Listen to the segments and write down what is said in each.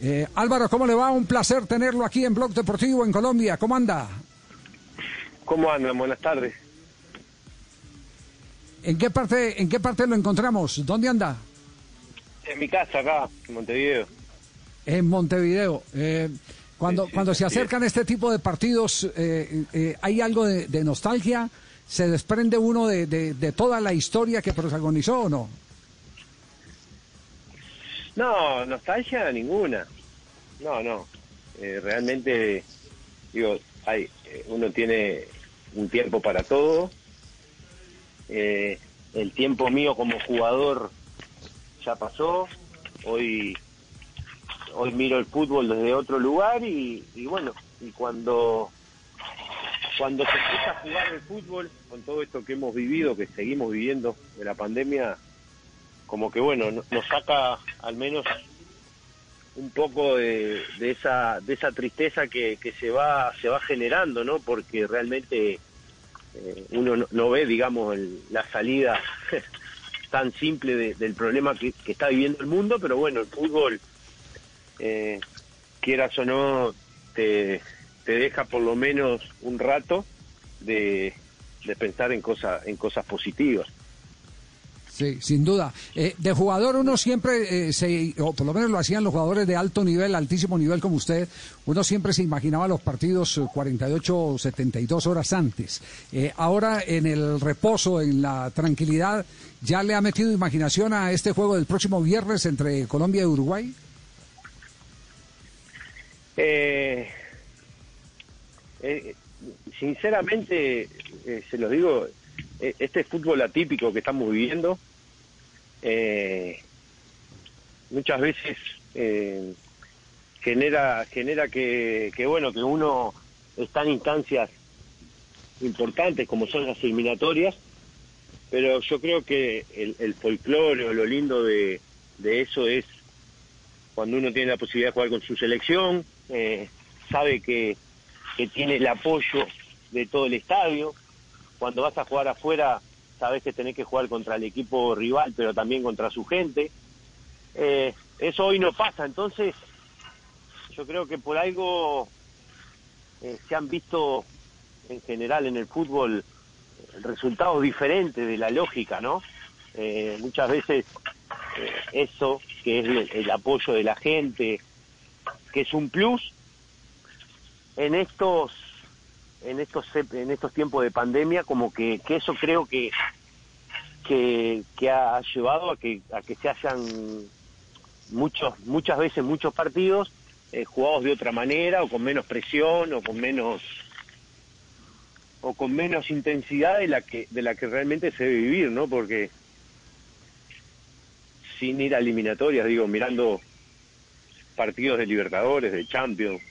Eh, Álvaro, ¿cómo le va? Un placer tenerlo aquí en Blog Deportivo en Colombia. ¿Cómo anda? ¿Cómo andan? Buenas tardes. ¿En qué parte, en qué parte lo encontramos? ¿Dónde anda? En mi casa acá, en Montevideo. En Montevideo. Eh, cuando, cuando se acercan este tipo de partidos, eh, eh, ¿hay algo de, de nostalgia? ¿Se desprende uno de, de- de toda la historia que protagonizó o no? No, nostalgia ninguna. No, no. Eh, realmente, digo, hay, eh, uno tiene un tiempo para todo. Eh, el tiempo mío como jugador ya pasó. Hoy, hoy miro el fútbol desde otro lugar y, y bueno, y cuando cuando se empieza a jugar el fútbol, con todo esto que hemos vivido, que seguimos viviendo de la pandemia, como que bueno, no- nos saca al menos un poco de, de esa de esa tristeza que, que se va se va generando, ¿no? Porque realmente eh, uno no, ve, digamos, el- la salida tan simple de- del problema que, que está viviendo el mundo, pero bueno, el fútbol, eh, quieras o no, te, te deja por lo menos un rato de, de pensar en cosas en cosas positivas. Sí, sin duda. Eh, de jugador uno siempre, eh, se, o por lo menos lo hacían los jugadores de alto nivel, altísimo nivel como usted, uno siempre se imaginaba los partidos eh, 48 o 72 horas antes. Eh, ahora en el reposo, en la tranquilidad, ¿ya le ha metido imaginación a este juego del próximo viernes entre Colombia y Uruguay? Sinceramente, se los digo, este fútbol atípico que estamos viviendo, eh, muchas veces eh, genera genera que, que, bueno que uno está en instancias importantes como son las eliminatorias, pero yo creo que el, el folclore o lo lindo de, de eso es cuando uno tiene la posibilidad de jugar con su selección, eh, sabe que, que tiene el apoyo de todo el estadio. Cuando vas a jugar afuera, sabes que tenés que jugar contra el equipo rival, pero también contra su gente. Eh, eso hoy no pasa, entonces yo creo que por algo eh, se han visto en general en el fútbol resultados diferentes de la lógica, ¿no? Eh, muchas veces eso, que es el apoyo de la gente, que es un plus, en estos en estos en estos tiempos de pandemia como que, que eso creo que, que ha llevado a que a que se hayan muchos muchas veces muchos partidos eh, jugados de otra manera o con menos presión o con menos o con menos intensidad de la que de la que realmente se debe vivir no porque sin ir a eliminatorias digo mirando partidos de Libertadores de Champions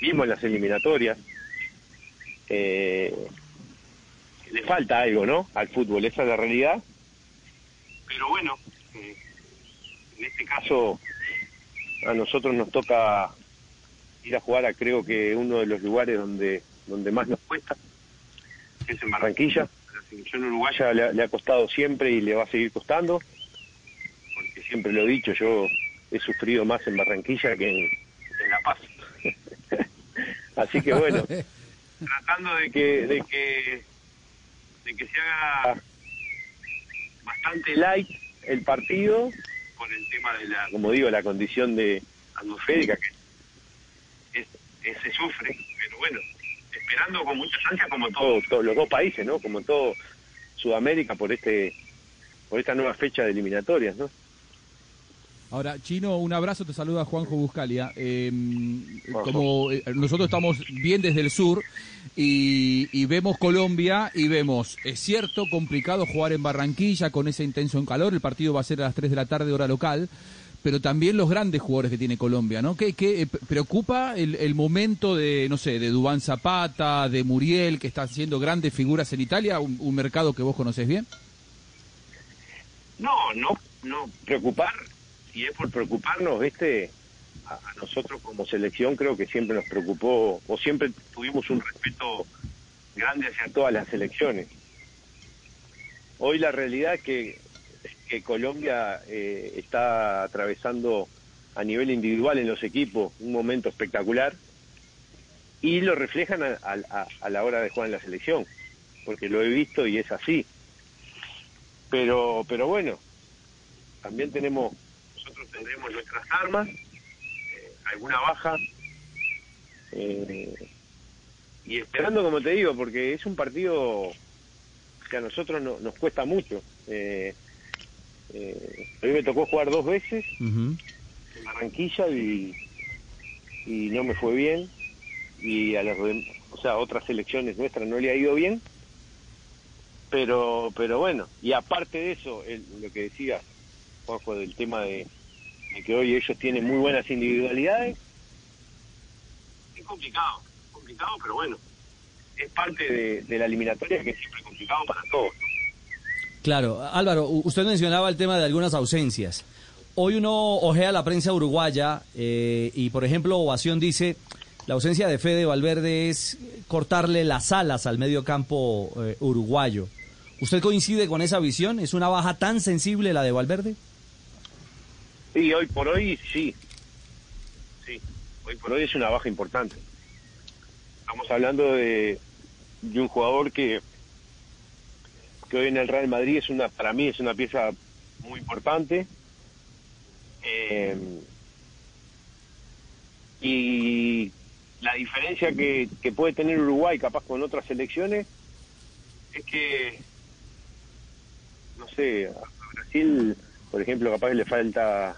vimos las eliminatorias eh, le falta algo no al fútbol esa es la realidad. Pero bueno eh, en este caso a nosotros nos toca ir a jugar a creo que uno de los lugares donde donde más nos cuesta. Es en Barranquilla. La selección uruguaya le, le ha costado siempre y le va a seguir costando. Porque siempre lo he dicho yo he sufrido más en Barranquilla que en La Paz. Así que bueno tratando de que de que de que se haga bastante light el partido por el tema de la como digo la condición de atmosférica que es, es- se sufre pero bueno esperando con muchas ansias como todos los dos países no como todo Sudamérica por este por esta nueva fecha de eliminatorias no Ahora, Chino, un abrazo, te saluda Juanjo Buscalia. Eh, Juanjo. como eh, nosotros estamos bien desde el sur y, y vemos Colombia y vemos, es cierto, complicado jugar en Barranquilla con ese intenso en calor, el partido va a ser a las 3 de la tarde hora local, pero también los grandes jugadores que tiene Colombia, ¿no? ¿Qué, qué, eh, preocupa el, el momento de, no sé, de Dubán Zapata, de Muriel, que está haciendo grandes figuras en Italia, un, un mercado que vos conocés bien? No, no, no. Preocupar, y es por preocuparnos, ¿viste? A, nosotros como selección creo que siempre nos preocupó, o siempre tuvimos un respeto grande hacia todas las selecciones. Hoy la realidad es que, que Colombia eh, está atravesando a nivel individual en los equipos un momento espectacular y lo reflejan a, a, a, la hora de jugar en la selección, porque lo he visto y es así. Pero, pero bueno, también tenemos, tendremos nuestras armas, eh, alguna baja, eh, y esperando, como te digo, porque es un partido que a nosotros no, nos cuesta mucho. Eh, eh, a mí me tocó jugar dos veces en Barranquilla y, y no me fue bien y a las o sea otras selecciones nuestras no le ha ido bien pero pero bueno y aparte de eso el, lo que decía Juanjo del tema de, de, que hoy ellos tienen muy buenas individualidades es complicado complicado pero bueno es parte de, de la eliminatoria que es siempre complicado para todos Claro, Álvaro, usted mencionaba el tema de algunas ausencias. Hoy uno ojea la prensa uruguaya eh, y, por ejemplo, Ovación dice la ausencia de Fede Valverde es cortarle las alas al medio campo eh, uruguayo. ¿Usted coincide con esa visión? ¿Es una baja tan sensible la de Valverde? Sí, hoy por hoy sí. Sí, hoy por hoy es una baja importante. Estamos hablando de, un jugador que que hoy en el Real Madrid es una, para mí es una pieza muy importante. Eh, y la diferencia que, que, puede tener Uruguay capaz con otras selecciones es que, no sé, Brasil, por ejemplo, capaz que le falta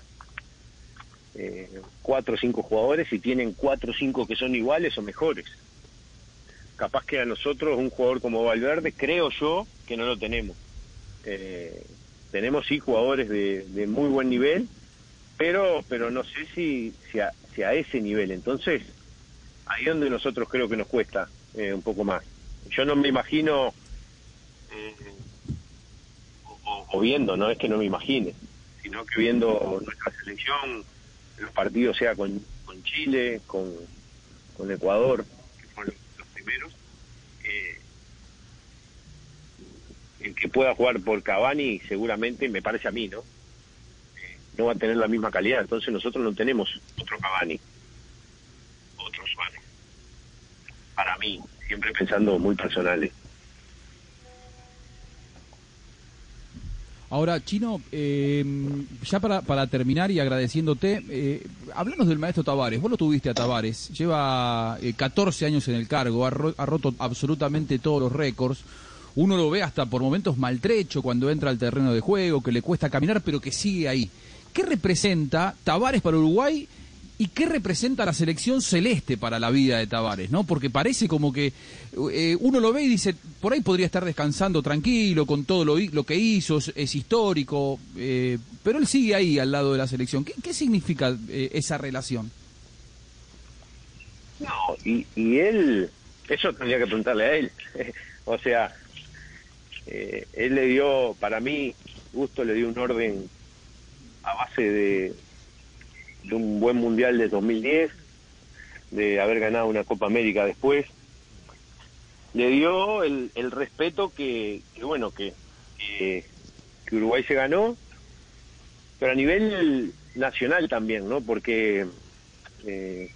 eh, cuatro o cinco jugadores y tienen cuatro o cinco que son iguales o mejores capaz que a nosotros un jugador como Valverde, creo yo que no lo tenemos. Eh, tenemos sí jugadores de, de, muy buen nivel, pero pero no sé si, si, a, ese nivel. Entonces, ahí donde nosotros creo que nos cuesta eh, un poco más. Yo no me imagino, eh, o, viendo, no es que no me imagine, sino que viendo nuestra selección, los partidos sea con, con Chile, con, con Ecuador, primeros, eh, el que pueda jugar por Cavani seguramente, me parece a mí, ¿no? Eh, no va a tener la misma calidad, entonces nosotros no tenemos otro Cavani, otro Suárez. Para mí, siempre pensando muy personales. Ahora, Chino, eh, ya para, para, terminar y agradeciéndote, eh, háblanos del maestro Tavares. Vos lo tuviste a Tavares, lleva eh, 14 años en el cargo, ha, ha, roto absolutamente todos los récords. Uno lo ve hasta por momentos maltrecho cuando entra al terreno de juego, que le cuesta caminar, pero que sigue ahí. ¿Qué representa Tavares para Uruguay y qué representa la selección celeste para la vida de Tavares, ¿no? Porque parece como que eh, uno lo ve y dice, por ahí podría estar descansando tranquilo con todo lo, lo que hizo, es, histórico, eh, pero él sigue ahí al lado de la selección. ¿Qué, qué significa eh, esa relación? No, y, y, él, eso tendría que preguntarle a él. o sea, él le dio, para mí, Gusto le dio un orden a base de de un buen mundial de 2010, de haber ganado una Copa América después, le dio el, el respeto que, que bueno, que, que, Uruguay se ganó, pero a nivel nacional también, ¿no? Porque eh,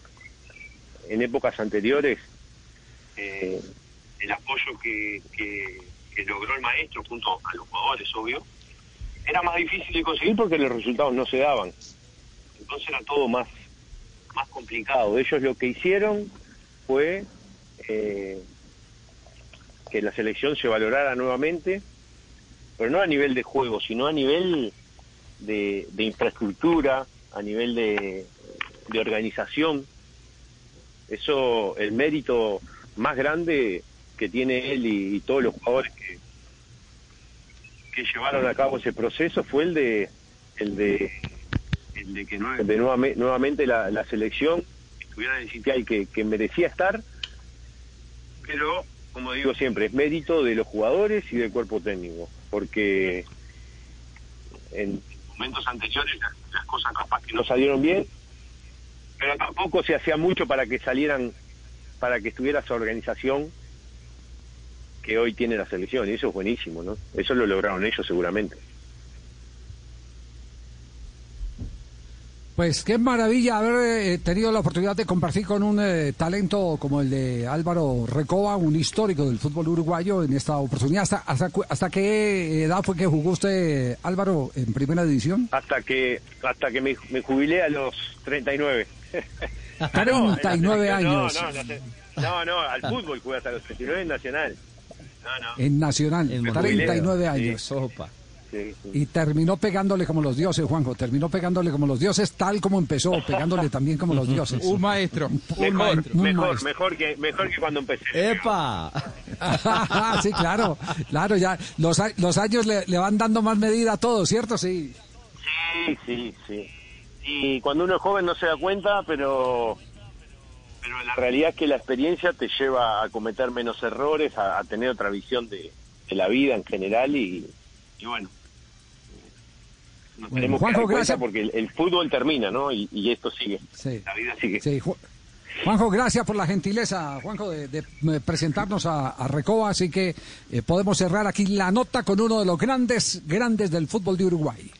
en épocas anteriores eh, el apoyo que, que, que logró el maestro junto a los jugadores, obvio, era más difícil de conseguir porque los resultados no se daban entonces era todo más, más complicado. Ellos lo que hicieron fue eh, que la selección se valorara nuevamente, pero no a nivel de juego, sino a nivel de, de infraestructura, a nivel de, de organización. Eso, el mérito más grande que tiene él y, todos los jugadores que, que llevaron a cabo ese proceso fue el de el de de que de nuevamente, nuevamente la, la, selección estuviera en el sitial que, que merecía estar, pero como digo siempre, es mérito de los jugadores y del cuerpo técnico, porque en momentos anteriores las, las cosas capaz que no salieron bien, pero tampoco se hacía mucho para que salieran, para que estuviera esa organización que hoy tiene la selección, y eso es buenísimo, ¿no? Eso lo lograron ellos seguramente. Pues qué maravilla haber eh, tenido la oportunidad de compartir con un eh, talento como el de Álvaro Recoba, un histórico del fútbol uruguayo en esta oportunidad. ¿Hasta, hasta, cu- hasta qué edad fue que jugó usted, Álvaro, en primera división? Hasta que hasta que me, me jubilé a los 39. 39 No, años. No, no, no, no, no, al fútbol jugué hasta los 39 en Nacional. No, no. En Nacional, En 39 Montevideo, años. Sopa. Sí, sí. Y terminó pegándole como los dioses, Juanjo. Terminó pegándole como los dioses, tal como empezó, pegándole también como los dioses. Un maestro. Un Mejor, maestro. un mejor, maestro. mejor que mejor que cuando empecé. ¡Epa! sí, claro, claro, ya los, a- los años le, le van dando más medida a todo, ¿cierto? Sí. Sí, sí, sí. Y cuando uno es joven no se da cuenta, pero pero la realidad es que la experiencia te lleva a cometer menos errores, a, a tener otra visión de, de la vida en general y, y bueno. Nos Bueno, tenemos Juanjo, gracias. porque el, el fútbol termina, ¿no? Y, y esto sigue. Sí. La vida sigue. Sí, Ju- Juanjo, gracias por la gentileza, Juanjo, de, de, eh, presentarnos a, a Recoba, así que eh, podemos cerrar aquí la nota con uno de los grandes, grandes del fútbol de Uruguay.